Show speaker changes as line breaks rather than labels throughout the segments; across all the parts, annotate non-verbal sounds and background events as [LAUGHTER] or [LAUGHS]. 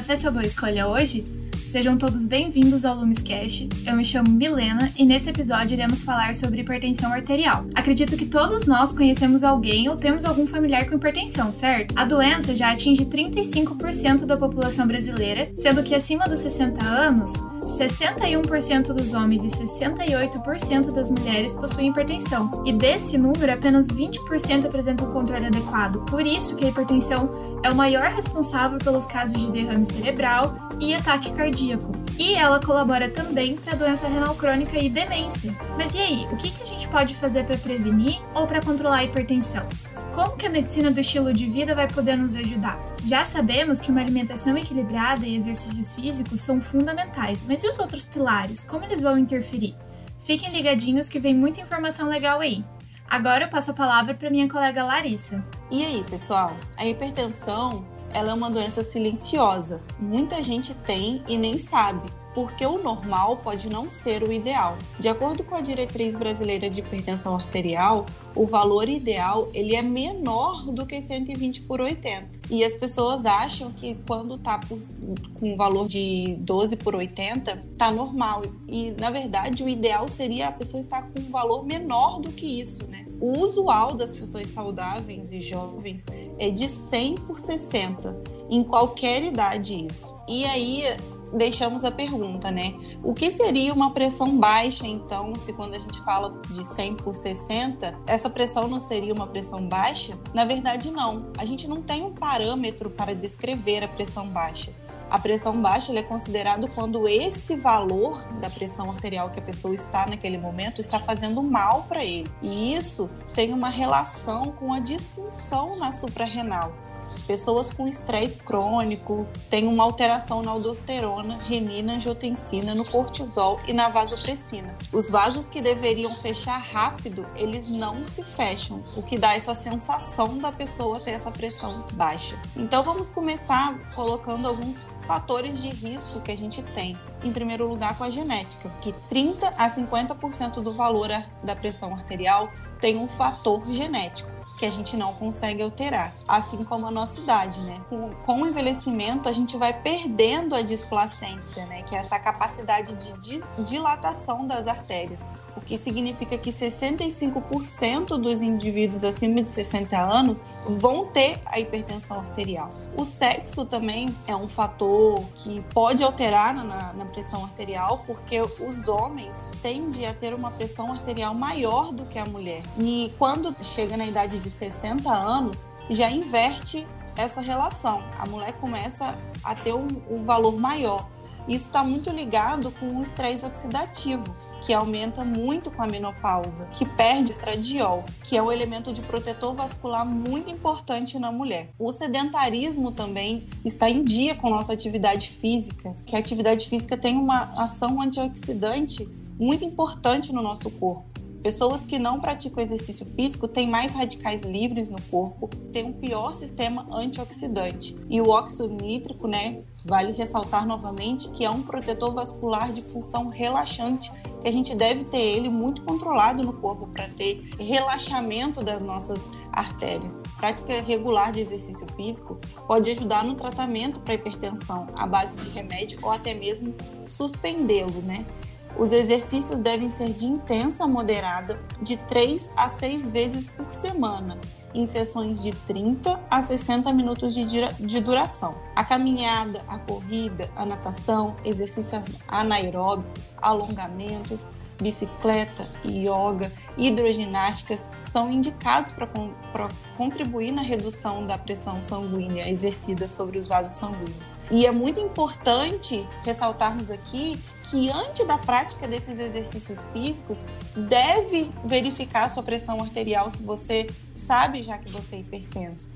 Sua boa escolha hoje? Sejam todos bem-vindos ao Lumescast. Eu me chamo Milena e nesse episódio iremos falar sobre hipertensão arterial. Acredito que todos nós conhecemos alguém ou temos algum familiar com hipertensão, certo? A doença já atinge 35% da população brasileira, sendo que acima dos 60 anos, 61% dos homens e 68% das mulheres possuem hipertensão, e desse número, apenas 20% apresentam controle adequado. Por isso que a hipertensão é o maior responsável pelos casos de derrame cerebral e ataque cardíaco. E ela colabora também para doença renal crônica e demência. Mas e aí, o que, que a gente pode fazer para prevenir ou para controlar a hipertensão? Como que a medicina do estilo de vida vai poder nos ajudar? Já sabemos que uma alimentação equilibrada e exercícios físicos são fundamentais, mas e os outros pilares? Como eles vão interferir? Fiquem ligadinhos que vem muita informação legal aí. Agora eu passo a palavra para minha colega Larissa.
E aí, pessoal? A hipertensão, ela é uma doença silenciosa. Muita gente tem e nem sabe porque o normal pode não ser o ideal. De acordo com a diretriz brasileira de hipertensão arterial, o valor ideal ele é menor do que 120 por 80. E as pessoas acham que quando está com um valor de 12 por 80, tá normal. E na verdade o ideal seria a pessoa estar com um valor menor do que isso, né? O usual das pessoas saudáveis e jovens é de 100 por 60, em qualquer idade isso. E aí deixamos a pergunta, né? O que seria uma pressão baixa, então, se quando a gente fala de 100 por 60, essa pressão não seria uma pressão baixa? Na verdade, não. A gente não tem um parâmetro para descrever a pressão baixa. A pressão baixa é considerado quando esse valor da pressão arterial que a pessoa está naquele momento está fazendo mal para ele. E isso tem uma relação com a disfunção na suprarrenal. Pessoas com estresse crônico têm uma alteração na aldosterona, renina, angiotensina, no cortisol e na vasopressina. Os vasos que deveriam fechar rápido, eles não se fecham, o que dá essa sensação da pessoa ter essa pressão baixa. Então vamos começar colocando alguns fatores de risco que a gente tem. Em primeiro lugar, com a genética, que 30 a 50% do valor da pressão arterial tem um fator genético que a gente não consegue alterar, assim como a nossa idade, né? Com, o envelhecimento, a gente vai perdendo a displacência, né? Que é essa capacidade de dilatação das artérias o que significa que 65% dos indivíduos acima de 60 anos vão ter a hipertensão arterial. O sexo também é um fator que pode alterar na, na pressão arterial, porque os homens tendem a ter uma pressão arterial maior do que a mulher. E quando chega na idade de 60 anos, já inverte essa relação. A mulher começa a ter um, um valor maior. Isso está muito ligado com o estresse oxidativo, que aumenta muito com a menopausa, que perde estradiol, que é um elemento de protetor vascular muito importante na mulher. O sedentarismo também está em dia com nossa atividade física, que a atividade física tem uma ação antioxidante muito importante no nosso corpo. Pessoas que não praticam exercício físico têm mais radicais livres no corpo, têm um pior sistema antioxidante. E o óxido nítrico, né, vale ressaltar novamente que é um protetor vascular de função relaxante, que a gente deve ter ele muito controlado no corpo para ter relaxamento das nossas artérias. Prática regular de exercício físico pode ajudar no tratamento para hipertensão à base de remédio ou até mesmo suspendê-lo, né? Os exercícios devem ser de intensa moderada, de 3 a 6 vezes por semana, em sessões de 30 a 60 minutos de, de duração. A caminhada, a corrida, a natação, exercícios anaeróbicos, alongamentos, bicicleta, yoga, hidroginásticas são indicados para contribuir na redução da pressão sanguínea exercida sobre os vasos sanguíneos. E é muito importante ressaltarmos aqui que antes da prática desses exercícios físicos, deve verificar a sua pressão arterial se você sabe já que você é hipertenso.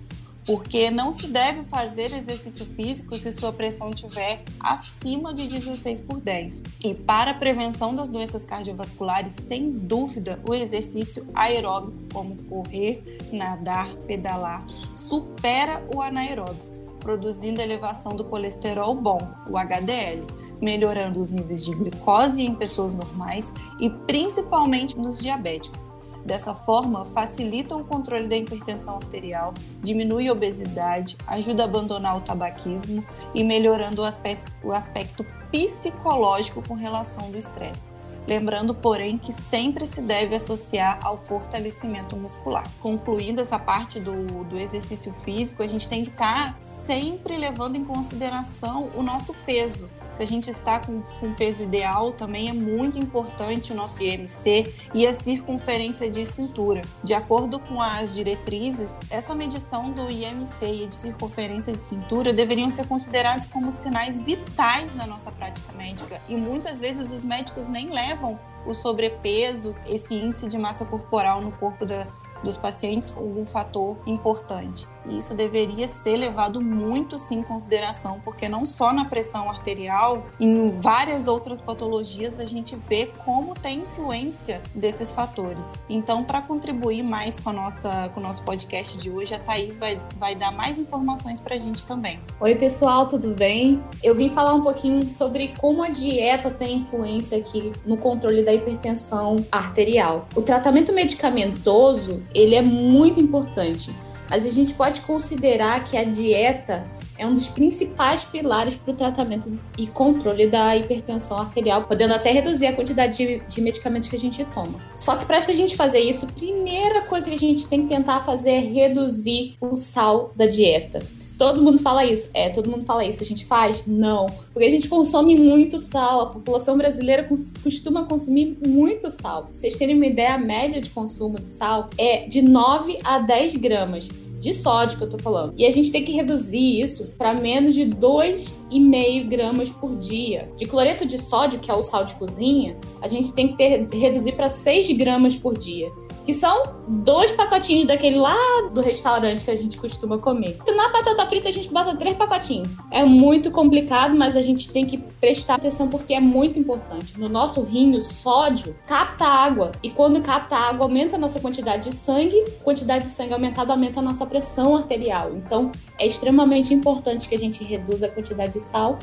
Porque não se deve fazer exercício físico se sua pressão estiver acima de 16 por 10. E para a prevenção das doenças cardiovasculares, sem dúvida, o exercício aeróbico, como correr, nadar, pedalar, supera o anaeróbico, produzindo elevação do colesterol bom, o HDL melhorando os níveis de glicose em pessoas normais e principalmente nos diabéticos. Dessa forma, facilita o controle da hipertensão arterial, diminui a obesidade, ajuda a abandonar o tabaquismo e melhorando o aspecto, o aspecto psicológico com relação do estresse. Lembrando, porém, que sempre se deve associar ao fortalecimento muscular. Concluindo essa parte do, do exercício físico, a gente tem que estar sempre levando em consideração o nosso peso se a gente está com, com peso ideal, também é muito importante o nosso IMC e a circunferência de cintura. De acordo com as diretrizes, essa medição do IMC e de circunferência de cintura deveriam ser considerados como sinais vitais na nossa prática médica e muitas vezes os médicos nem levam o sobrepeso, esse índice de massa corporal no corpo da, dos pacientes como um fator importante. E isso deveria ser levado muito sim em consideração, porque não só na pressão arterial, em várias outras patologias a gente vê como tem influência desses fatores. Então, para contribuir mais com, a nossa, com o nosso podcast de hoje, a Thaís vai, vai dar mais informações para a gente também.
Oi, pessoal, tudo bem? Eu vim falar um pouquinho sobre como a dieta tem influência aqui no controle da hipertensão arterial. O tratamento medicamentoso, ele é muito importante mas a gente pode considerar que a dieta é um dos principais pilares para o tratamento e controle da hipertensão arterial, podendo até reduzir a quantidade de, de medicamentos que a gente toma. Só que para a gente fazer isso, a primeira coisa que a gente tem que tentar fazer é reduzir o sal da dieta. Todo mundo fala isso. É, todo mundo fala isso. A gente faz? Não. Porque a gente consome muito sal. A população brasileira costuma consumir muito sal. Pra vocês terem uma ideia, a média de consumo de sal é de 9 a 10 gramas de sódio que eu tô falando. E a gente tem que reduzir isso para menos de 2,5 gramas por dia. De cloreto de sódio, que é o sal de cozinha, a gente tem que ter, reduzir para 6 gramas por dia que são dois pacotinhos daquele lá do restaurante que a gente costuma comer. Na batata frita a gente bota três pacotinhos. É muito complicado, mas a gente tem que prestar atenção porque é muito importante. No nosso rim, o sódio capta água e quando capta água aumenta a nossa quantidade de sangue, quantidade de sangue aumentada aumenta a nossa pressão arterial. Então é extremamente importante que a gente reduza a quantidade de sal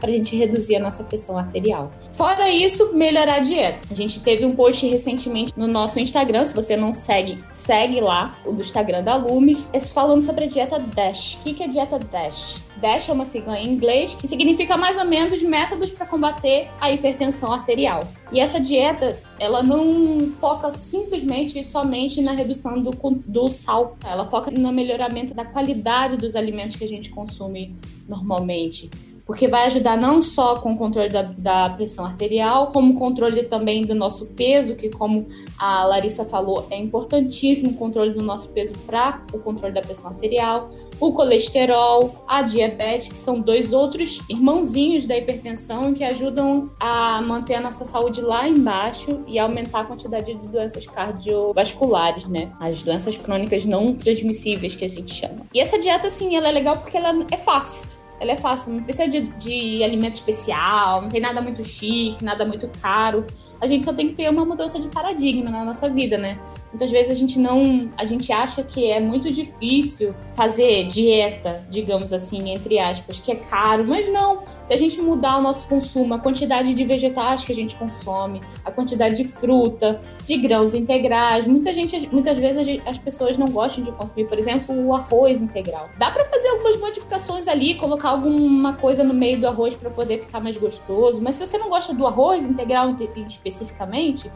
para a gente reduzir a nossa pressão arterial. Fora isso, melhorar a dieta. A gente teve um post recentemente no nosso Instagram, se você não segue, segue lá, o do Instagram da Lumes, falando sobre a dieta DASH. O que é dieta DASH? DASH é uma sigla em inglês que significa mais ou menos métodos para combater a hipertensão arterial. E essa dieta, ela não foca simplesmente e somente na redução do, do sal. Ela foca no melhoramento da qualidade dos alimentos que a gente consome normalmente porque vai ajudar não só com o controle da, da, pressão arterial, como controle também do nosso peso, que como a Larissa falou, é importantíssimo o controle do nosso peso para o controle da pressão arterial, o colesterol, a diabetes, que são dois outros irmãozinhos da hipertensão que ajudam a manter a nossa saúde lá embaixo e aumentar a quantidade de doenças cardiovasculares, né? As doenças crônicas não transmissíveis que a gente chama. E essa dieta, assim, ela é legal porque ela é fácil ela é fácil, não precisa de, de alimento especial, não tem nada muito chique, nada muito caro a gente só tem que ter uma mudança de paradigma na nossa vida, né? Muitas vezes a gente não, a gente acha que é muito difícil fazer dieta, digamos assim, entre aspas, que é caro, mas não. Se a gente mudar o nosso consumo, a quantidade de vegetais que a gente consome, a quantidade de fruta, de grãos integrais, muita gente, muitas vezes as pessoas não gostam de consumir, por exemplo, o arroz integral. Dá para fazer algumas modificações ali, colocar alguma coisa no meio do arroz para poder ficar mais gostoso, mas se você não gosta do arroz integral especificamente,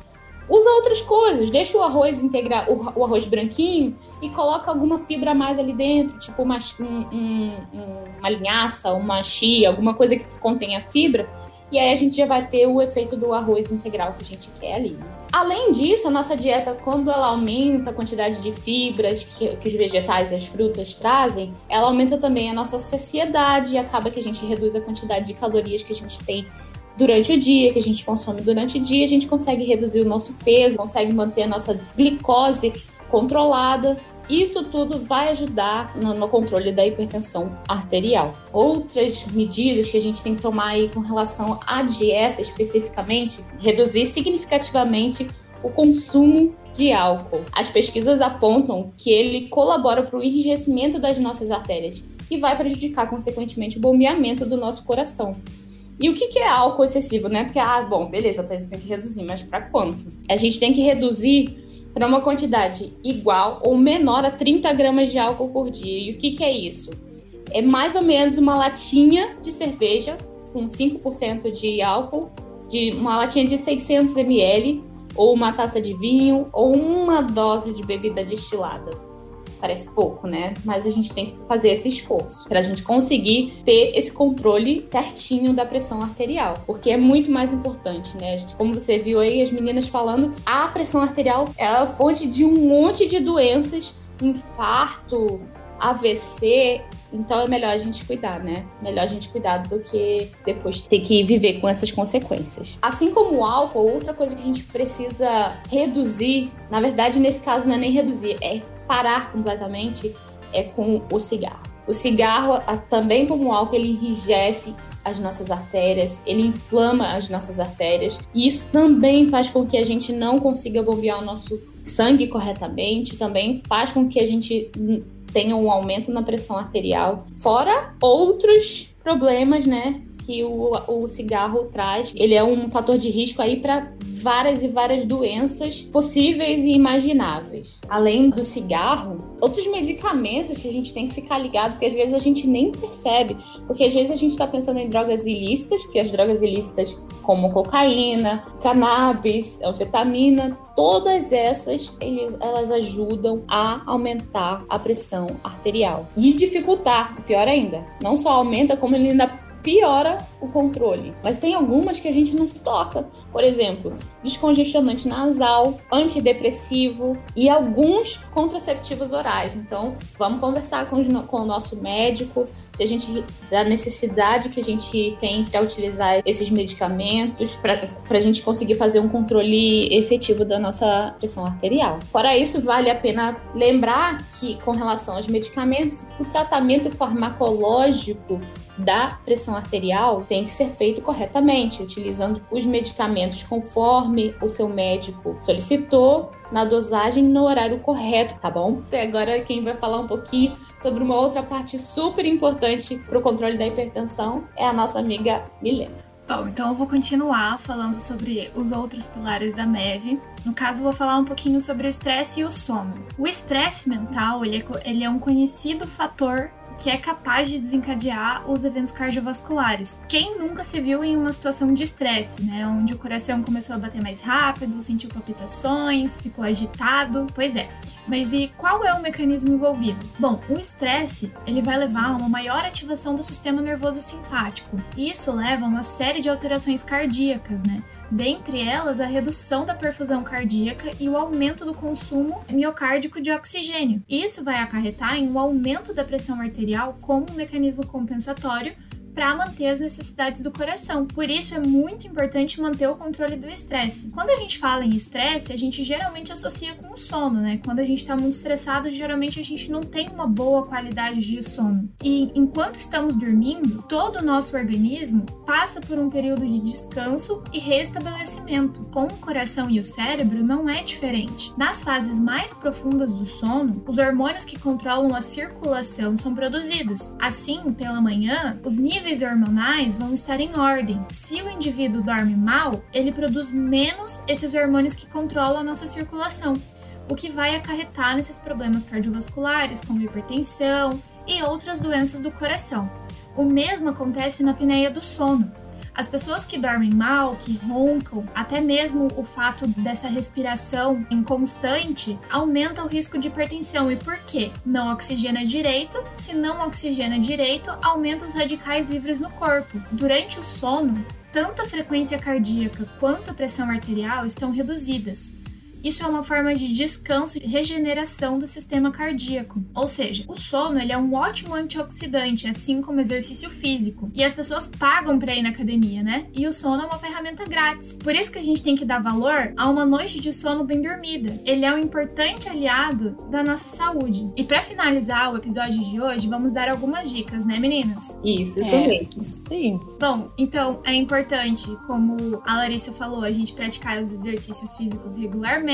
usa outras coisas. Deixa o arroz integrar, o, o, arroz branquinho e coloca alguma fibra a mais ali dentro, tipo uma, um, um, uma linhaça, uma chia, alguma coisa que contenha fibra. E aí a gente já vai ter o efeito do arroz integral que a gente quer ali. Além disso, a nossa dieta, quando ela aumenta a quantidade de fibras que, que os vegetais e as frutas trazem, ela aumenta também a nossa saciedade e acaba que a gente reduz a quantidade de calorias que a gente tem durante o dia, que a gente consome durante o dia, a gente consegue reduzir o nosso peso, consegue manter a nossa glicose controlada. Isso tudo vai ajudar no, no, controle da hipertensão arterial. Outras medidas que a gente tem que tomar aí com relação à dieta especificamente, reduzir significativamente o consumo de álcool. As pesquisas apontam que ele colabora para o enrijecimento das nossas artérias e vai prejudicar, consequentemente, o bombeamento do nosso coração. E o que, que é álcool excessivo, né? Porque, ah, bom, beleza, tá, tem que reduzir, mas para quanto? A gente tem que reduzir para uma quantidade igual ou menor a 30 gramas de álcool por dia. E o que, que é isso? É mais ou menos uma latinha de cerveja com 5% de álcool, de uma latinha de 600 ml, ou uma taça de vinho, ou uma dose de bebida destilada. Parece pouco, né? Mas a gente tem que fazer esse esforço para a gente conseguir ter esse controle certinho da pressão arterial, porque é muito mais importante, né? Gente, como você viu aí as meninas falando, a pressão arterial é fonte de um monte de doenças, infarto, AVC, então é melhor a gente cuidar, né? Melhor a gente cuidar do que depois ter que viver com essas consequências. Assim como o álcool, outra coisa que a gente precisa reduzir, na verdade, nesse caso não é nem reduzir, é parar completamente é com o cigarro. O cigarro, também como o álcool, ele enrijece as nossas artérias, ele inflama as nossas artérias, e isso também faz com que a gente não consiga bombear o nosso sangue corretamente, também faz com que a gente tenha um aumento na pressão arterial, fora outros problemas, né, que o, o cigarro traz. Ele é um fator de risco aí para várias e várias doenças possíveis e imagináveis. Além do cigarro, outros medicamentos que a gente tem que ficar ligado, porque às vezes a gente nem percebe, porque às vezes a gente está pensando em drogas ilícitas, que as drogas ilícitas como cocaína, cannabis, anfetamina, todas essas eles, elas ajudam a aumentar a pressão arterial e dificultar, pior ainda, não só aumenta como ele ainda piora o controle. Mas tem algumas que a gente não toca. Por exemplo, descongestionante nasal, antidepressivo e alguns contraceptivos orais. Então, vamos conversar com, com o nosso médico se a gente da necessidade que a gente tem para utilizar esses medicamentos para a gente conseguir fazer um controle efetivo da nossa pressão arterial. Fora isso, vale a pena lembrar que com relação aos medicamentos, o tratamento farmacológico da pressão arterial tem que ser feito corretamente, utilizando os medicamentos conforme o seu médico solicitou, na dosagem no horário correto, tá bom? E agora quem vai falar um pouquinho sobre uma outra parte super importante para o controle da hipertensão é a nossa amiga Milena.
Bom, então eu vou continuar falando sobre os outros pilares da MEV. No caso, vou falar um pouquinho sobre o estresse e o sono. O estresse mental, ele é, ele é um conhecido fator que é capaz de desencadear os eventos cardiovasculares. Quem nunca se viu em uma situação de estresse, né? Onde o coração começou a bater mais rápido, sentiu palpitações, ficou agitado? Pois é. Mas e qual é o mecanismo envolvido? Bom, o estresse, ele vai levar a uma maior ativação do sistema nervoso simpático. Isso leva a uma série de alterações cardíacas, né? Dentre elas a redução da perfusão cardíaca e o aumento do consumo miocárdico de oxigênio. Isso vai acarretar em um aumento da pressão arterial como um mecanismo compensatório para manter as necessidades do coração. Por isso é muito importante manter o controle do estresse. Quando a gente fala em estresse, a gente geralmente associa com o sono, né? Quando a gente está muito estressado, geralmente a gente não tem uma boa qualidade de sono. E enquanto estamos dormindo, todo o nosso organismo passa por um período de descanso e restabelecimento. Com o coração e o cérebro não é diferente. Nas fases mais profundas do sono, os hormônios que controlam a circulação são produzidos. Assim, pela manhã, os níveis níveis hormonais vão estar em ordem. Se o indivíduo dorme mal, ele produz menos esses hormônios que controlam a nossa circulação, o que vai acarretar nesses problemas cardiovasculares, como hipertensão e outras doenças do coração. O mesmo acontece na apneia do sono. As pessoas que dormem mal, que roncam, até mesmo o fato dessa respiração inconstante aumenta o risco de hipertensão. E por quê? Não oxigena direito. Se não oxigena direito, aumenta os radicais livres no corpo. Durante o sono, tanto a frequência cardíaca quanto a pressão arterial estão reduzidas. Isso é uma forma de descanso e regeneração do sistema cardíaco. Ou seja, o sono ele é um ótimo antioxidante, assim como exercício físico. E as pessoas pagam para ir na academia, né? E o sono é uma ferramenta grátis. Por isso que a gente tem que dar valor a uma noite de sono bem dormida. Ele é um importante aliado da nossa saúde. E para finalizar o episódio de hoje, vamos dar algumas dicas, né, meninas?
Isso, isso é, mesmo. Sim.
Bom, então é importante, como a Larissa falou, a gente praticar os exercícios físicos regularmente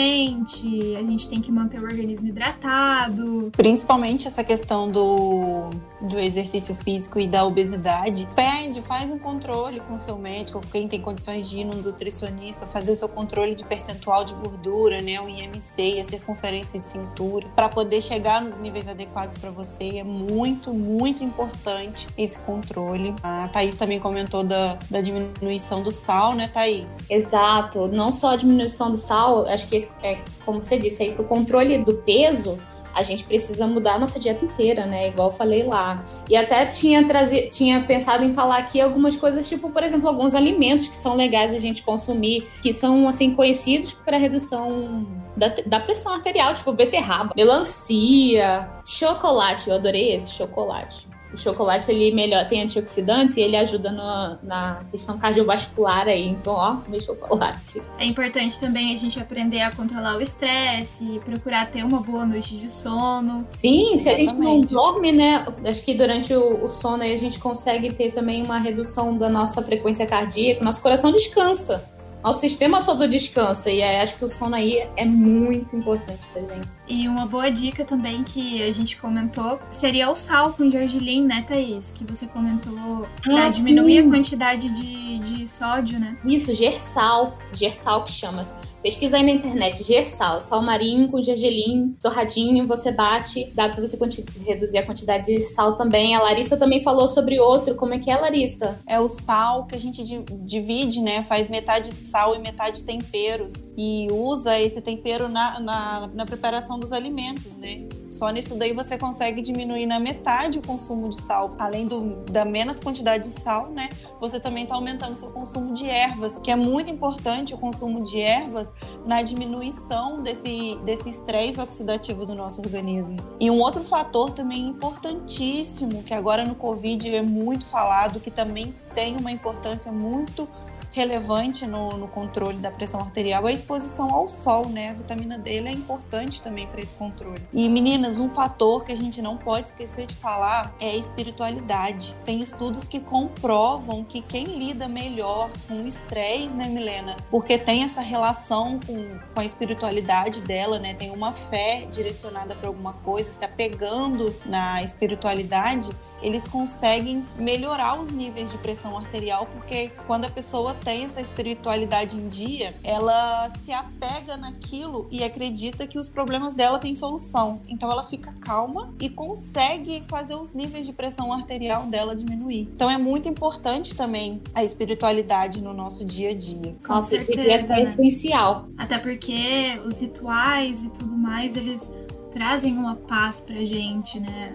a gente tem que manter o organismo hidratado.
Principalmente essa questão do, do exercício físico e da obesidade. Pede, faz um controle com seu médico, quem tem condições de ir num nutricionista, fazer o seu controle de percentual de gordura, né, o IMC a circunferência de cintura, para poder chegar nos níveis adequados para você. É muito, muito importante esse controle. A Thaís também comentou da, da diminuição do sal, né, Thaís?
Exato. Não só a diminuição do sal, acho que é, como você disse aí, para o controle do peso, a gente precisa mudar a nossa dieta inteira, né? Igual eu falei lá. E até tinha, trazido, tinha pensado em falar aqui algumas coisas, tipo, por exemplo, alguns alimentos que são legais a gente consumir, que são, assim, conhecidos para redução da, da, pressão arterial, tipo beterraba, melancia, chocolate. Eu adorei esse chocolate o chocolate ele melhor tem antioxidantes e ele ajuda no, na questão cardiovascular aí. Então, ó, meu chocolate.
É importante também a gente aprender a controlar o estresse, procurar ter uma boa noite de sono.
Sim, se a gente não dorme, né? Acho que durante o, o sono aí a gente consegue ter também uma redução da nossa frequência cardíaca, nosso coração descansa nosso sistema todo descansa. E acho que o sono aí é muito importante pra gente.
E uma boa dica também que a gente comentou seria o sal com gergelim, né, Thaís? Que você comentou pra ah, diminuir sim. a quantidade de, de sódio, né?
Isso, gersal. Gersal que chama. Pesquisa aí na internet, gersal, sal marinho com gergelim, torradinho, você bate, dá pra você reduzir a quantidade de sal também. A Larissa também falou sobre outro, como é que é, Larissa?
É o sal que a gente divide, né? Faz metade sal e metade temperos e usa esse tempero na, na, na preparação dos alimentos, né? Só nisso daí você consegue diminuir na metade o consumo de sal. Além do, da menos quantidade de sal, né? Você também está aumentando seu consumo de ervas, que é muito importante o consumo de ervas na diminuição desse desse estresse oxidativo do nosso organismo. E um outro fator também importantíssimo, que agora no Covid é muito falado, que também tem uma importância muito relevante no, no, controle da pressão arterial é a exposição ao sol, né? A vitamina D é importante também para esse controle. E meninas, um fator que a gente não pode esquecer de falar é a espiritualidade. Tem estudos que comprovam que quem lida melhor com o estresse, né, Milena? Porque tem essa relação com, com a espiritualidade dela, né? Tem uma fé direcionada para alguma coisa, se apegando na espiritualidade eles conseguem melhorar os níveis de pressão arterial, porque quando a pessoa tem essa espiritualidade em dia, ela se apega naquilo e acredita que os problemas dela têm solução. Então ela fica calma e consegue fazer os níveis de pressão arterial dela diminuir. Então é muito importante também a espiritualidade no nosso dia a dia.
Com Nossa, certeza, é né? essencial.
Até porque os rituais e tudo mais, eles trazem uma paz pra gente, né?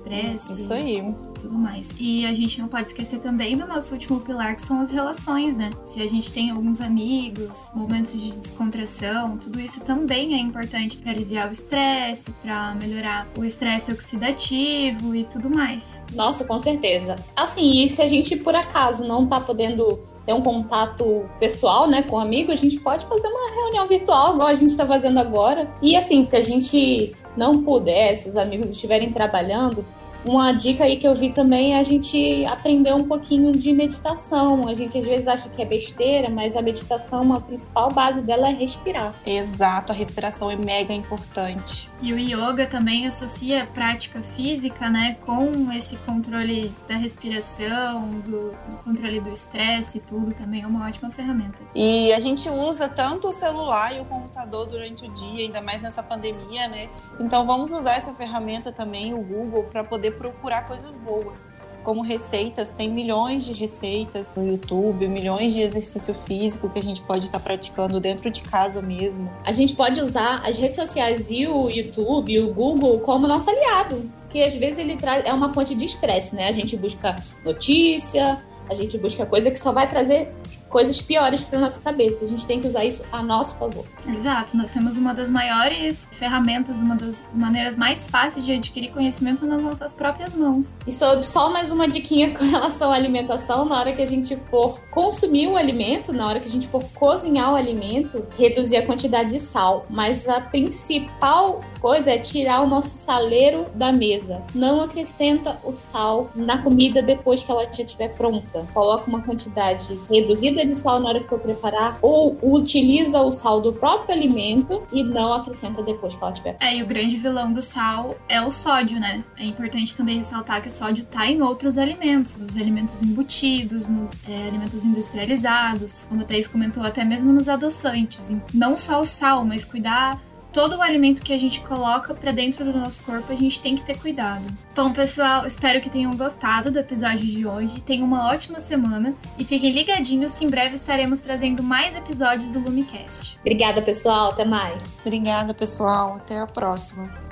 Prece.
Isso aí.
Tudo mais. E a gente não pode esquecer também do nosso último pilar, que são as relações, né? Se a gente tem alguns amigos, momentos de descontração, tudo isso também é importante para aliviar o estresse, para melhorar o estresse oxidativo e tudo mais.
Nossa, com certeza. Assim, e se a gente por acaso não tá podendo ter um contato pessoal, né, com um amigo, a gente pode fazer uma reunião virtual, igual a gente está fazendo agora. E assim, se a gente não puder, se os amigos estiverem trabalhando, uma dica aí que eu vi também é a gente aprender um pouquinho de meditação. A gente às vezes acha que é besteira, mas a meditação, a principal base dela é respirar.
Exato, a respiração é mega importante.
E o yoga também associa a prática física, né, com esse controle da respiração, do, do controle do estresse e tudo, também é uma ótima ferramenta.
E a gente usa tanto o celular e o computador durante o dia, ainda mais nessa pandemia, né? Então vamos usar essa ferramenta também, o Google, para poder poder procurar coisas boas. Como receitas, tem milhões de receitas no YouTube, milhões de exercício físico que a gente pode estar praticando dentro de casa mesmo.
A gente pode usar as redes sociais e o YouTube, o Google como nosso aliado, que às vezes ele traz é uma fonte de estresse, né? A gente busca notícia, a gente busca coisa que só vai trazer coisas piores para nossa cabeça. A gente tem que usar isso a nosso favor.
Exato. Nós temos uma das maiores ferramentas, uma das maneiras mais fáceis de adquirir conhecimento nas nossas próprias mãos.
E só, só mais uma diquinha [LAUGHS] com relação à alimentação. Na hora que a gente for consumir o alimento, na hora que a gente for cozinhar o alimento, reduzir a quantidade de sal. Mas a principal coisa é tirar o nosso saleiro da mesa. Não acrescenta o sal na comida depois que ela já estiver pronta. Coloca uma quantidade reduzida de sal na hora que for preparar ou utiliza o sal do próprio alimento e não acrescenta depois que ela estiver
É, e o grande vilão do sal é o sódio, né? É importante também ressaltar que o sódio tá em outros alimentos, nos alimentos embutidos, nos é, alimentos industrializados, como a Thaís comentou, até mesmo nos adoçantes. Não só o sal, mas cuidar todo o alimento que a gente coloca para dentro do nosso corpo, a gente tem que ter cuidado. Bom, pessoal, espero que tenham gostado do episódio de hoje. Tenham uma ótima semana e fiquem ligadinhos que em breve estaremos trazendo mais episódios do Lumicast.
Obrigada, pessoal. Até mais.
Obrigada, pessoal. Até a próxima.